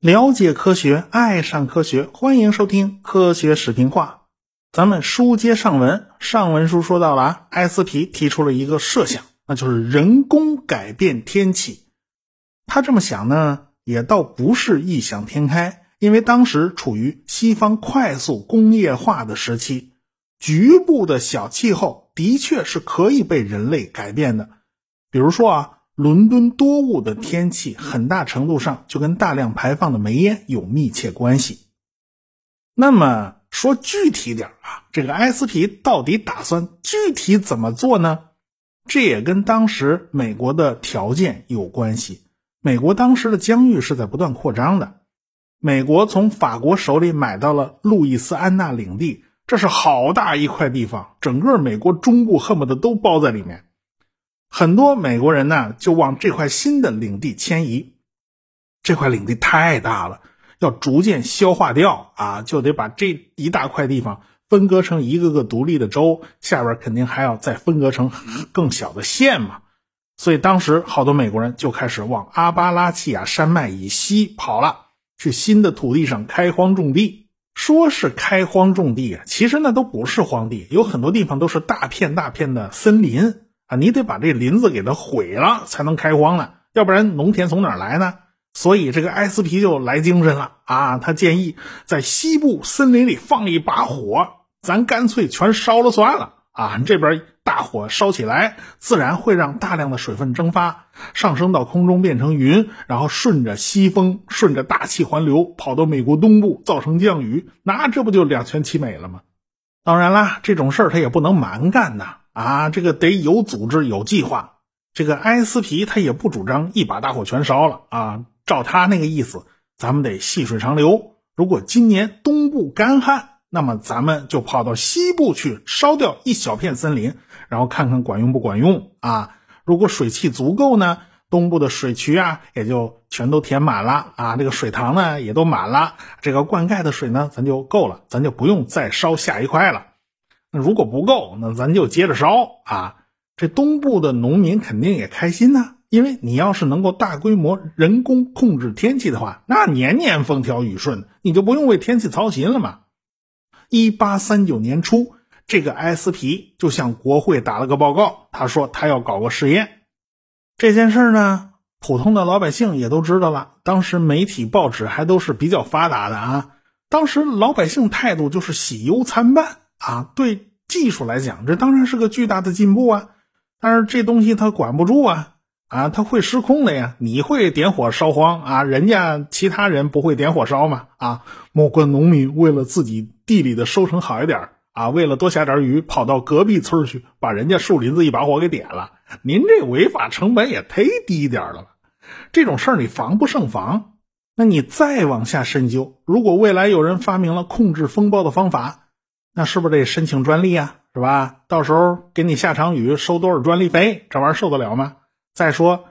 了解科学，爱上科学，欢迎收听科学史评话。咱们书接上文，上文书说到了啊，埃斯皮提出了一个设想，那就是人工改变天气。他这么想呢，也倒不是异想天开，因为当时处于西方快速工业化的时期，局部的小气候的确是可以被人类改变的。比如说啊，伦敦多雾的天气，很大程度上就跟大量排放的煤烟有密切关系。那么说具体点啊，这个埃斯皮到底打算具体怎么做呢？这也跟当时美国的条件有关系。美国当时的疆域是在不断扩张的，美国从法国手里买到了路易斯安那领地，这是好大一块地方，整个美国中部恨不得都包在里面。很多美国人呢就往这块新的领地迁移，这块领地太大了，要逐渐消化掉啊，就得把这一大块地方分割成一个个独立的州，下边肯定还要再分割成更小的县嘛。所以当时好多美国人就开始往阿巴拉契亚山脉以西跑了，去新的土地上开荒种地。说是开荒种地啊，其实那都不是荒地，有很多地方都是大片大片的森林啊，你得把这林子给它毁了才能开荒呢，要不然农田从哪来呢？所以这个埃斯皮就来精神了啊，他建议在西部森林里放一把火，咱干脆全烧了算了啊，这边。大火烧起来，自然会让大量的水分蒸发，上升到空中变成云，然后顺着西风，顺着大气环流跑到美国东部，造成降雨。那这不就两全其美了吗？当然啦，这种事儿他也不能蛮干呐，啊，这个得有组织、有计划。这个埃斯皮他也不主张一把大火全烧了啊，照他那个意思，咱们得细水长流。如果今年东部干旱，那么咱们就跑到西部去烧掉一小片森林。然后看看管用不管用啊？如果水汽足够呢，东部的水渠啊也就全都填满了啊，这个水塘呢也都满了，这个灌溉的水呢咱就够了，咱就不用再烧下一块了。那如果不够，那咱就接着烧啊。这东部的农民肯定也开心呐，因为你要是能够大规模人工控制天气的话，那年年风调雨顺，你就不用为天气操心了嘛。一八三九年初。这个埃斯皮就向国会打了个报告，他说他要搞个试验。这件事呢，普通的老百姓也都知道了。当时媒体报纸还都是比较发达的啊。当时老百姓态度就是喜忧参半啊。对技术来讲，这当然是个巨大的进步啊。但是这东西它管不住啊啊，它会失控的呀。你会点火烧荒啊，人家其他人不会点火烧嘛啊。某个农民为了自己地里的收成好一点。啊，为了多下点雨，跑到隔壁村去，把人家树林子一把火给点了。您这违法成本也忒低点了吧？这种事儿你防不胜防。那你再往下深究，如果未来有人发明了控制风暴的方法，那是不是得申请专利啊？是吧？到时候给你下场雨收多少专利费？这玩意儿受得了吗？再说，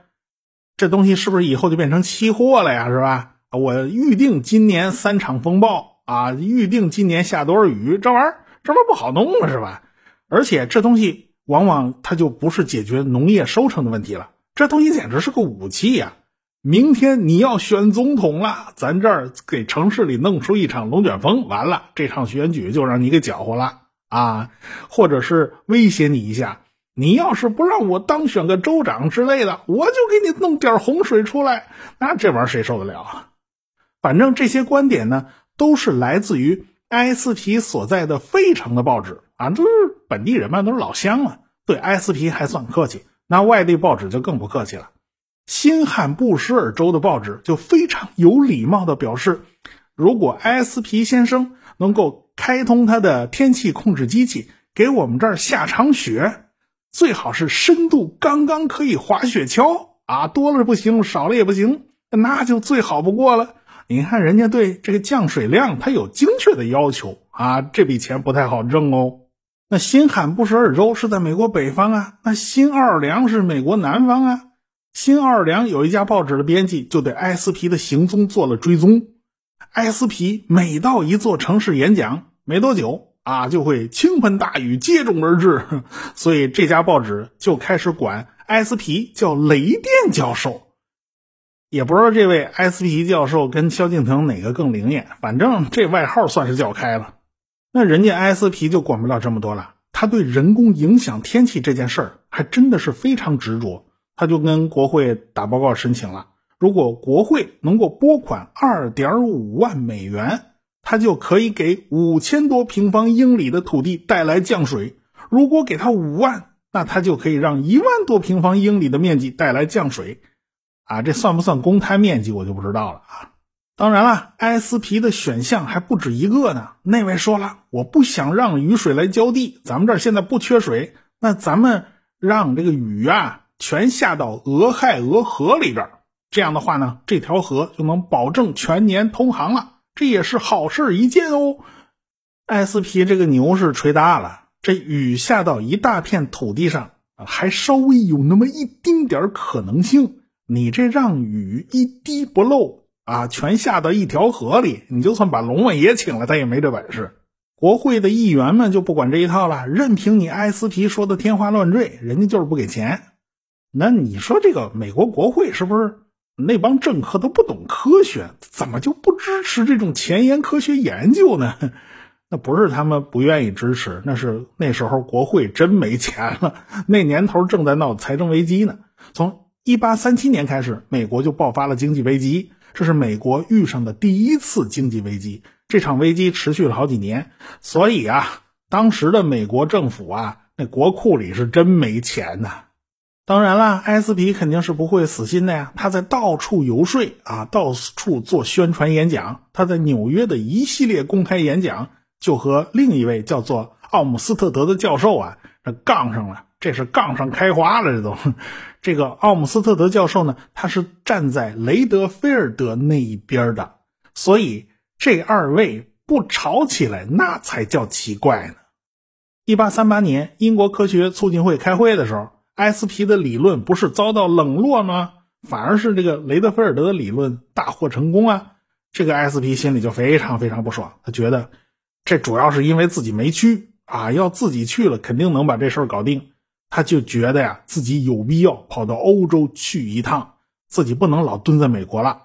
这东西是不是以后就变成期货了呀？是吧？我预定今年三场风暴啊，预定今年下多少雨？这玩意儿。这不不好弄了是吧？而且这东西往往它就不是解决农业收成的问题了，这东西简直是个武器呀！明天你要选总统了，咱这儿给城市里弄出一场龙卷风，完了这场选举就让你给搅和了啊！或者是威胁你一下，你要是不让我当选个州长之类的，我就给你弄点洪水出来，那这玩意儿谁受得了啊？反正这些观点呢，都是来自于。埃斯皮所在的费城的报纸啊，都是本地人嘛，都是老乡嘛，对埃斯皮还算客气。那外地报纸就更不客气了。新罕布什尔州的报纸就非常有礼貌的表示，如果埃斯皮先生能够开通他的天气控制机器，给我们这儿下场雪，最好是深度刚刚可以滑雪橇啊，多了不行，少了也不行，那就最好不过了。你看，人家对这个降水量，他有精确的要求啊，这笔钱不太好挣哦。那新罕布什尔州是在美国北方啊，那新奥尔良是美国南方啊。新奥尔良有一家报纸的编辑就对埃斯皮的行踪做了追踪。埃斯皮每到一座城市演讲，没多久啊，就会倾盆大雨接踵而至，所以这家报纸就开始管埃斯皮叫雷电教授。也不知道这位埃斯皮教授跟萧敬腾哪个更灵验，反正这外号算是叫开了。那人家埃斯皮就管不了这么多了，他对人工影响天气这件事儿还真的是非常执着。他就跟国会打报告申请了，如果国会能够拨款二点五万美元，他就可以给五千多平方英里的土地带来降水；如果给他五万，那他就可以让一万多平方英里的面积带来降水。啊，这算不算公摊面积，我就不知道了啊。当然了，埃斯皮的选项还不止一个呢。那位说了，我不想让雨水来浇地，咱们这儿现在不缺水，那咱们让这个雨啊。全下到俄亥俄河里边，这样的话呢，这条河就能保证全年通航了，这也是好事一件哦。埃斯皮这个牛是吹大了，这雨下到一大片土地上，还稍微有那么一丁点可能性。你这让雨一滴不漏啊，全下到一条河里，你就算把龙王爷请了，他也没这本事。国会的议员们就不管这一套了，任凭你埃斯皮说的天花乱坠，人家就是不给钱。那你说这个美国国会是不是那帮政客都不懂科学？怎么就不支持这种前沿科学研究呢？那不是他们不愿意支持，那是那时候国会真没钱了。那年头正在闹财政危机呢。从一八三七年开始，美国就爆发了经济危机，这是美国遇上的第一次经济危机。这场危机持续了好几年，所以啊，当时的美国政府啊，那国库里是真没钱呐。当然了，埃斯皮肯定是不会死心的呀！他在到处游说啊，到处做宣传演讲。他在纽约的一系列公开演讲，就和另一位叫做奥姆斯特德的教授啊，这杠上了。这是杠上开花了，这都。这个奥姆斯特德教授呢，他是站在雷德菲尔德那一边的，所以这二位不吵起来，那才叫奇怪呢。一八三八年，英国科学促进会开会的时候。埃斯皮的理论不是遭到冷落吗？反而是这个雷德菲尔德的理论大获成功啊！这个埃斯皮心里就非常非常不爽，他觉得这主要是因为自己没去啊，要自己去了肯定能把这事搞定。他就觉得呀，自己有必要跑到欧洲去一趟，自己不能老蹲在美国了。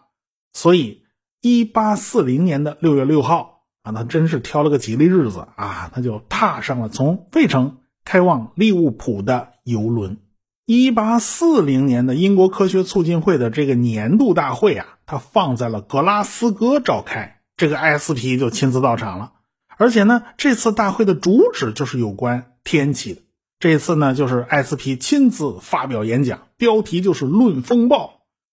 所以，一八四零年的六月六号啊，他真是挑了个吉利日子啊，他就踏上了从费城。开往利物浦的游轮。一八四零年的英国科学促进会的这个年度大会啊，它放在了格拉斯哥召开，这个埃斯皮就亲自到场了。而且呢，这次大会的主旨就是有关天气的。这次呢，就是埃斯皮亲自发表演讲，标题就是《论风暴》。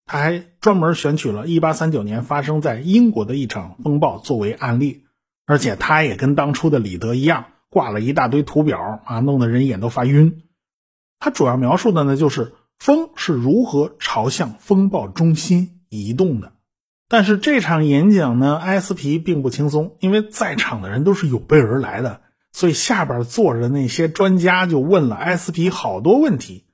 他还专门选取了一八三九年发生在英国的一场风暴作为案例，而且他也跟当初的李德一样。挂了一大堆图表啊，弄得人眼都发晕。他主要描述的呢，就是风是如何朝向风暴中心移动的。但是这场演讲呢，埃斯皮并不轻松，因为在场的人都是有备而来的，所以下边坐着的那些专家就问了埃斯皮好多问题。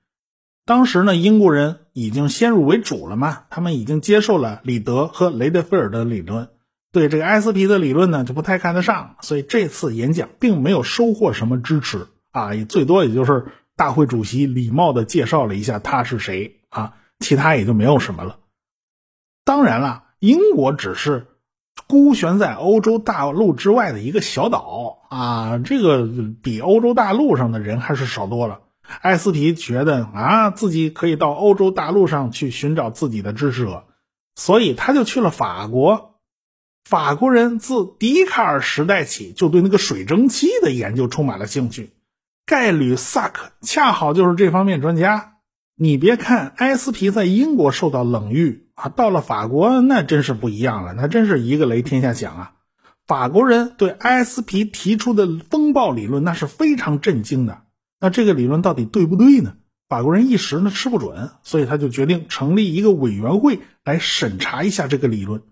当时呢，英国人已经先入为主了嘛，他们已经接受了李德和雷德菲尔的理论。对这个埃斯皮的理论呢，就不太看得上，所以这次演讲并没有收获什么支持啊，也最多也就是大会主席礼貌的介绍了一下他是谁啊，其他也就没有什么了。当然了，英国只是孤悬在欧洲大陆之外的一个小岛啊，这个比欧洲大陆上的人还是少多了。埃斯皮觉得啊，自己可以到欧洲大陆上去寻找自己的支持者，所以他就去了法国。法国人自笛卡尔时代起就对那个水蒸气的研究充满了兴趣，盖吕萨克恰好就是这方面专家。你别看埃斯皮在英国受到冷遇啊，到了法国那真是不一样了，那真是一个雷天下响啊！法国人对埃斯皮提出的风暴理论那是非常震惊的。那这个理论到底对不对呢？法国人一时呢吃不准，所以他就决定成立一个委员会来审查一下这个理论。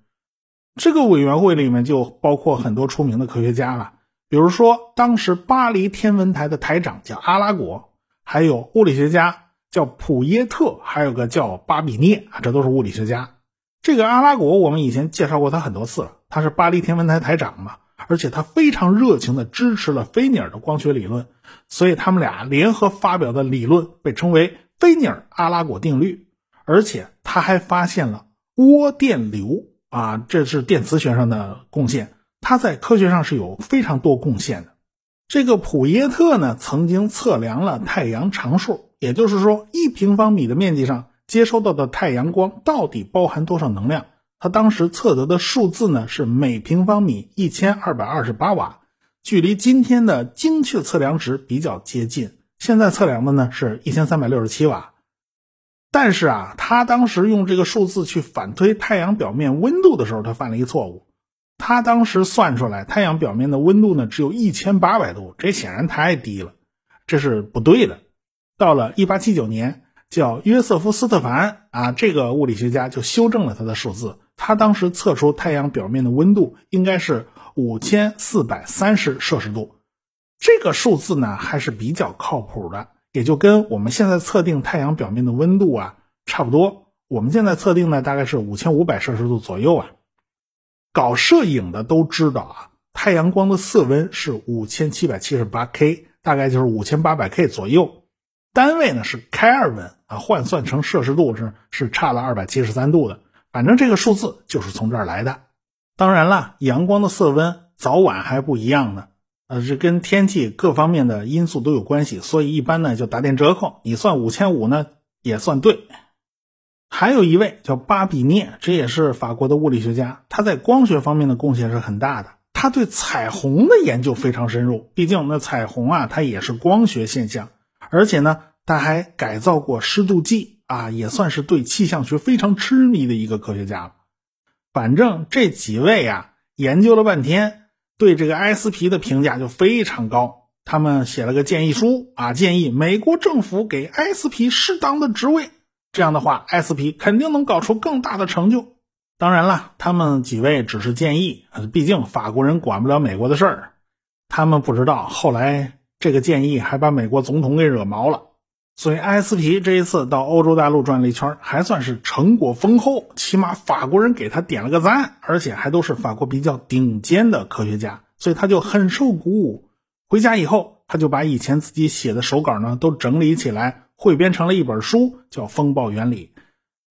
这个委员会里面就包括很多出名的科学家了，比如说当时巴黎天文台的台长叫阿拉果，还有物理学家叫普耶特，还有个叫巴比涅啊，这都是物理学家。这个阿拉果我们以前介绍过他很多次了，他是巴黎天文台台长嘛，而且他非常热情的支持了菲涅尔的光学理论，所以他们俩联合发表的理论被称为菲涅尔阿拉果定律，而且他还发现了涡电流啊，这是电磁学上的贡献。他在科学上是有非常多贡献的。这个普耶特呢，曾经测量了太阳常数，也就是说，一平方米的面积上接收到的太阳光到底包含多少能量。他当时测得的数字呢，是每平方米一千二百二十八瓦，距离今天的精确测量值比较接近。现在测量的呢是一千三百六十七瓦。但是啊，他当时用这个数字去反推太阳表面温度的时候，他犯了一个错误。他当时算出来，太阳表面的温度呢只有一千八百度，这显然太低了，这是不对的。到了一八七九年，叫约瑟夫·斯特凡啊，这个物理学家就修正了他的数字，他当时测出太阳表面的温度应该是五千四百三十摄氏度，这个数字呢还是比较靠谱的，也就跟我们现在测定太阳表面的温度啊差不多。我们现在测定呢大概是五千五百摄氏度左右啊。搞摄影的都知道啊，太阳光的色温是五千七百七十八 K，大概就是五千八百 K 左右，单位呢是开尔文啊，换算成摄氏度是是差了二百七十三度的，反正这个数字就是从这儿来的。当然了，阳光的色温早晚还不一样呢，呃，这跟天气各方面的因素都有关系，所以一般呢就打点折扣，你算五千五呢也算对。还有一位叫巴比涅，这也是法国的物理学家，他在光学方面的贡献是很大的。他对彩虹的研究非常深入，毕竟那彩虹啊，它也是光学现象。而且呢，他还改造过湿度计啊，也算是对气象学非常痴迷的一个科学家了。反正这几位啊，研究了半天，对这个埃斯皮的评价就非常高。他们写了个建议书啊，建议美国政府给埃斯皮适当的职位。这样的话埃斯皮肯定能搞出更大的成就。当然了，他们几位只是建议，毕竟法国人管不了美国的事儿。他们不知道，后来这个建议还把美国总统给惹毛了。所以埃斯皮这一次到欧洲大陆转了一圈，还算是成果丰厚，起码法国人给他点了个赞，而且还都是法国比较顶尖的科学家，所以他就很受鼓舞。回家以后，他就把以前自己写的手稿呢都整理起来。汇编成了一本书，叫《风暴原理》。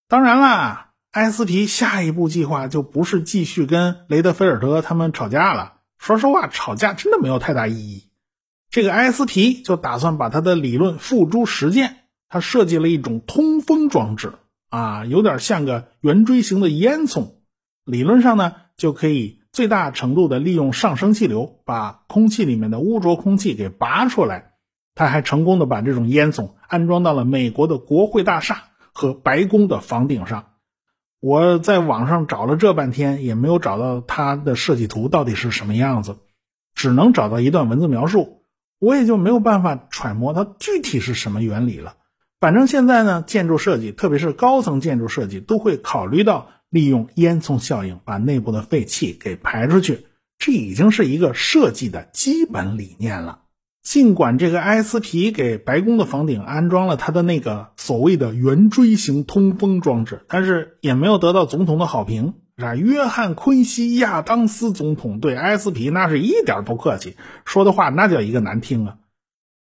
当然啦，埃斯皮下一步计划就不是继续跟雷德菲尔德他们吵架了。说实话，吵架真的没有太大意义。这个埃斯皮就打算把他的理论付诸实践。他设计了一种通风装置，啊，有点像个圆锥形的烟囱。理论上呢，就可以最大程度的利用上升气流，把空气里面的污浊空气给拔出来。他还成功的把这种烟囱安装到了美国的国会大厦和白宫的房顶上。我在网上找了这半天，也没有找到他的设计图到底是什么样子，只能找到一段文字描述，我也就没有办法揣摩它具体是什么原理了。反正现在呢，建筑设计，特别是高层建筑设计，都会考虑到利用烟囱效应把内部的废气给排出去，这已经是一个设计的基本理念了。尽管这个埃斯皮给白宫的房顶安装了他的那个所谓的圆锥形通风装置，但是也没有得到总统的好评。是约翰·昆西·亚当斯总统对埃斯皮那是一点不客气，说的话那叫一个难听啊！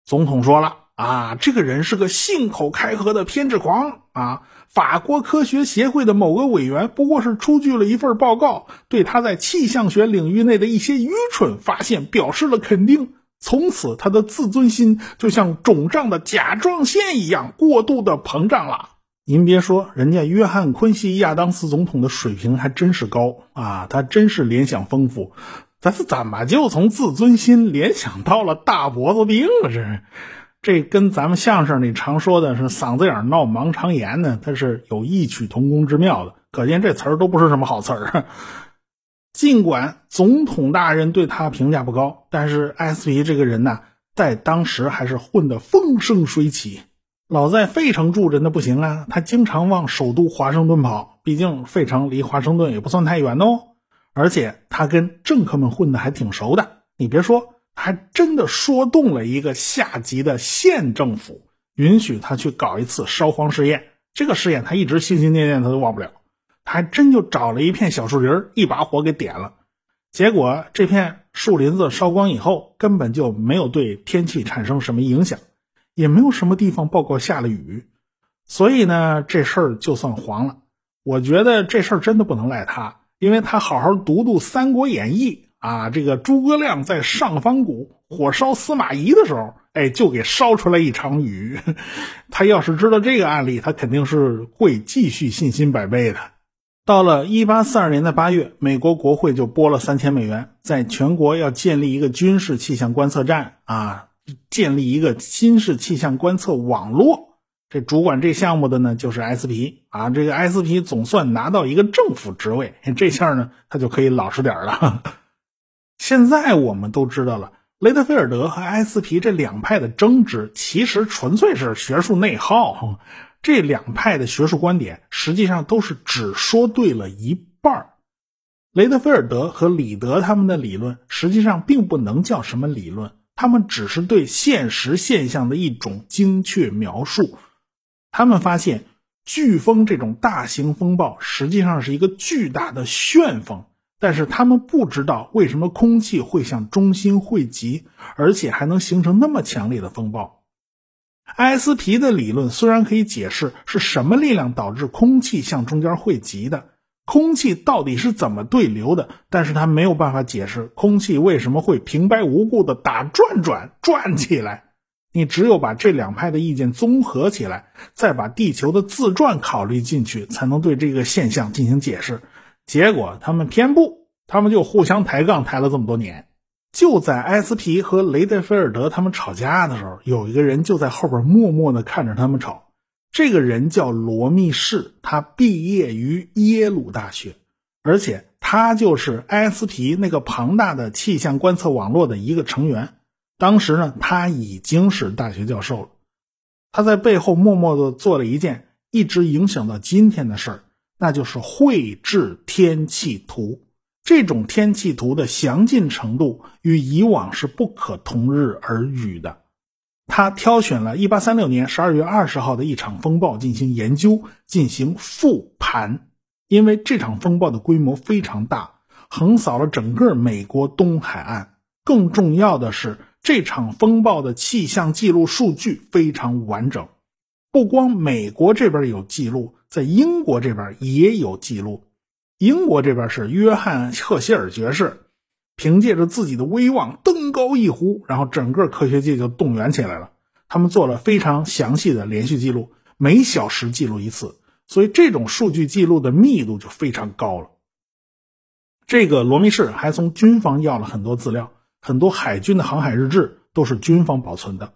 总统说了啊，这个人是个信口开河的偏执狂啊！法国科学协会的某个委员不过是出具了一份报告，对他在气象学领域内的一些愚蠢发现表示了肯定。从此，他的自尊心就像肿胀的甲状腺一样过度的膨胀了。您别说，人家约翰·昆西亚当斯总统的水平还真是高啊，他真是联想丰富。但是怎么就从自尊心联想到了大脖子病了？这，这跟咱们相声里常说的是嗓子眼闹盲肠炎呢，它是有异曲同工之妙的。可见这词儿都不是什么好词儿。尽管总统大人对他评价不高，但是艾斯皮这个人呢，在当时还是混得风生水起。老在费城住着那不行啊，他经常往首都华盛顿跑，毕竟费城离华盛顿也不算太远哦。而且他跟政客们混得还挺熟的。你别说，还真的说动了一个下级的县政府，允许他去搞一次烧荒试验。这个试验他一直心心念念，他都忘不了。他还真就找了一片小树林，一把火给点了。结果这片树林子烧光以后，根本就没有对天气产生什么影响，也没有什么地方报告下了雨。所以呢，这事儿就算黄了。我觉得这事儿真的不能赖他，因为他好好读读《三国演义》啊，这个诸葛亮在上方谷火烧司马懿的时候，哎，就给烧出来一场雨。他要是知道这个案例，他肯定是会继续信心百倍的。到了一八四二年的八月，美国国会就拨了三千美元，在全国要建立一个军事气象观测站啊，建立一个新式气象观测网络。这主管这项目的呢，就是 SP 啊。这个 SP 总算拿到一个政府职位，这下呢，他就可以老实点了。现在我们都知道了，雷德菲尔德和 SP 这两派的争执，其实纯粹是学术内耗。这两派的学术观点，实际上都是只说对了一半雷德菲尔德和李德他们的理论，实际上并不能叫什么理论，他们只是对现实现象的一种精确描述。他们发现，飓风这种大型风暴实际上是一个巨大的旋风，但是他们不知道为什么空气会向中心汇集，而且还能形成那么强烈的风暴。埃斯皮的理论虽然可以解释是什么力量导致空气向中间汇集的，空气到底是怎么对流的，但是他没有办法解释空气为什么会平白无故的打转转转起来。你只有把这两派的意见综合起来，再把地球的自转考虑进去，才能对这个现象进行解释。结果他们偏不，他们就互相抬杠抬了这么多年。就在埃斯皮和雷德菲尔德他们吵架的时候，有一个人就在后边默默的看着他们吵。这个人叫罗密士，他毕业于耶鲁大学，而且他就是埃斯皮那个庞大的气象观测网络的一个成员。当时呢，他已经是大学教授了。他在背后默默的做了一件一直影响到今天的事儿，那就是绘制天气图。这种天气图的详尽程度与以往是不可同日而语的。他挑选了1836年12月20号的一场风暴进行研究，进行复盘。因为这场风暴的规模非常大，横扫了整个美国东海岸。更重要的是。这场风暴的气象记录数据非常完整，不光美国这边有记录，在英国这边也有记录。英国这边是约翰赫歇尔爵士，凭借着自己的威望登高一呼，然后整个科学界就动员起来了。他们做了非常详细的连续记录，每小时记录一次，所以这种数据记录的密度就非常高了。这个罗密士还从军方要了很多资料。很多海军的航海日志都是军方保存的，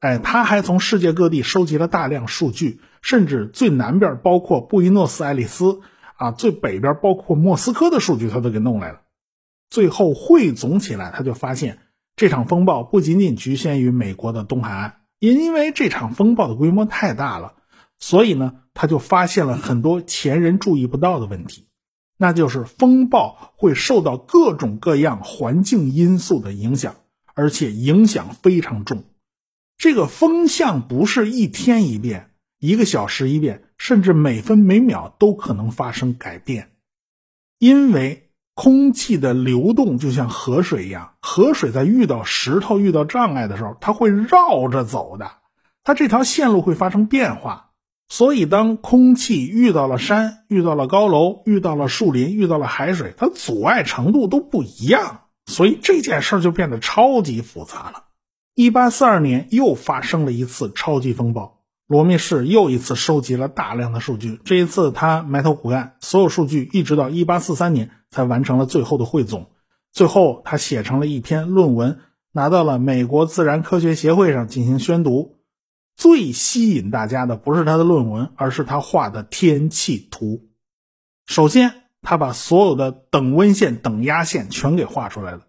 哎，他还从世界各地收集了大量数据，甚至最南边包括布宜诺斯艾利斯啊，最北边包括莫斯科的数据他都给弄来了。最后汇总起来，他就发现这场风暴不仅仅局限于美国的东海岸，也因为这场风暴的规模太大了，所以呢，他就发现了很多前人注意不到的问题。那就是风暴会受到各种各样环境因素的影响，而且影响非常重。这个风向不是一天一变，一个小时一变，甚至每分每秒都可能发生改变。因为空气的流动就像河水一样，河水在遇到石头、遇到障碍的时候，它会绕着走的，它这条线路会发生变化。所以，当空气遇到了山、遇到了高楼、遇到了树林、遇到了海水，它阻碍程度都不一样，所以这件事就变得超级复杂了。一八四二年又发生了一次超级风暴，罗密士又一次收集了大量的数据。这一次他埋头苦干，所有数据一直到一八四三年才完成了最后的汇总。最后，他写成了一篇论文，拿到了美国自然科学协会上进行宣读。最吸引大家的不是他的论文，而是他画的天气图。首先，他把所有的等温线、等压线全给画出来了，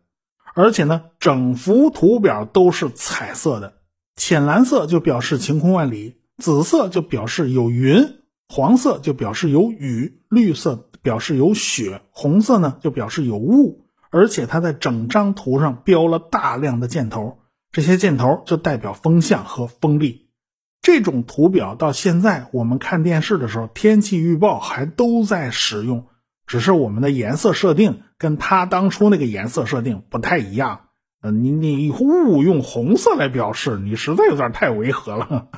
而且呢，整幅图表都是彩色的，浅蓝色就表示晴空万里，紫色就表示有云，黄色就表示有雨，绿色表示有雪，红色呢就表示有雾。而且它在整张图上标了大量的箭头，这些箭头就代表风向和风力。这种图表到现在我们看电视的时候，天气预报还都在使用，只是我们的颜色设定跟它当初那个颜色设定不太一样。呃，你你雾用红色来表示，你实在有点太违和了。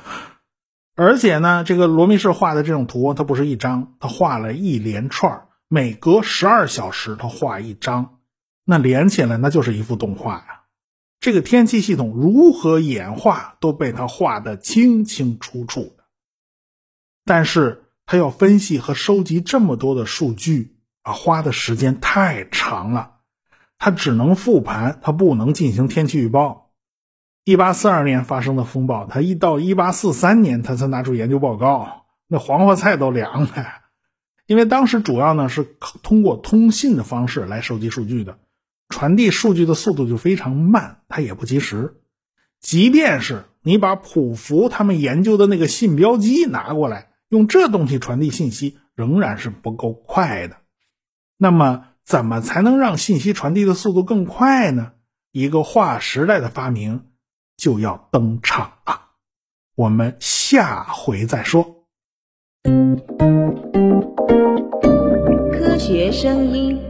而且呢，这个罗密士画的这种图，它不是一张，他画了一连串，每隔十二小时他画一张，那连起来那就是一幅动画呀。这个天气系统如何演化，都被他画得清清楚楚的。但是他要分析和收集这么多的数据啊，花的时间太长了，他只能复盘，他不能进行天气预报。一八四二年发生的风暴，他一到一八四三年，他才拿出研究报告，那黄花菜都凉了。因为当时主要呢是通过通信的方式来收集数据的，传递数据的速度就非常慢，它也不及时。即便是你把普福他们研究的那个信标机拿过来，用这东西传递信息，仍然是不够快的。那么，怎么才能让信息传递的速度更快呢？一个划时代的发明。就要登场了，我们下回再说。科学声音。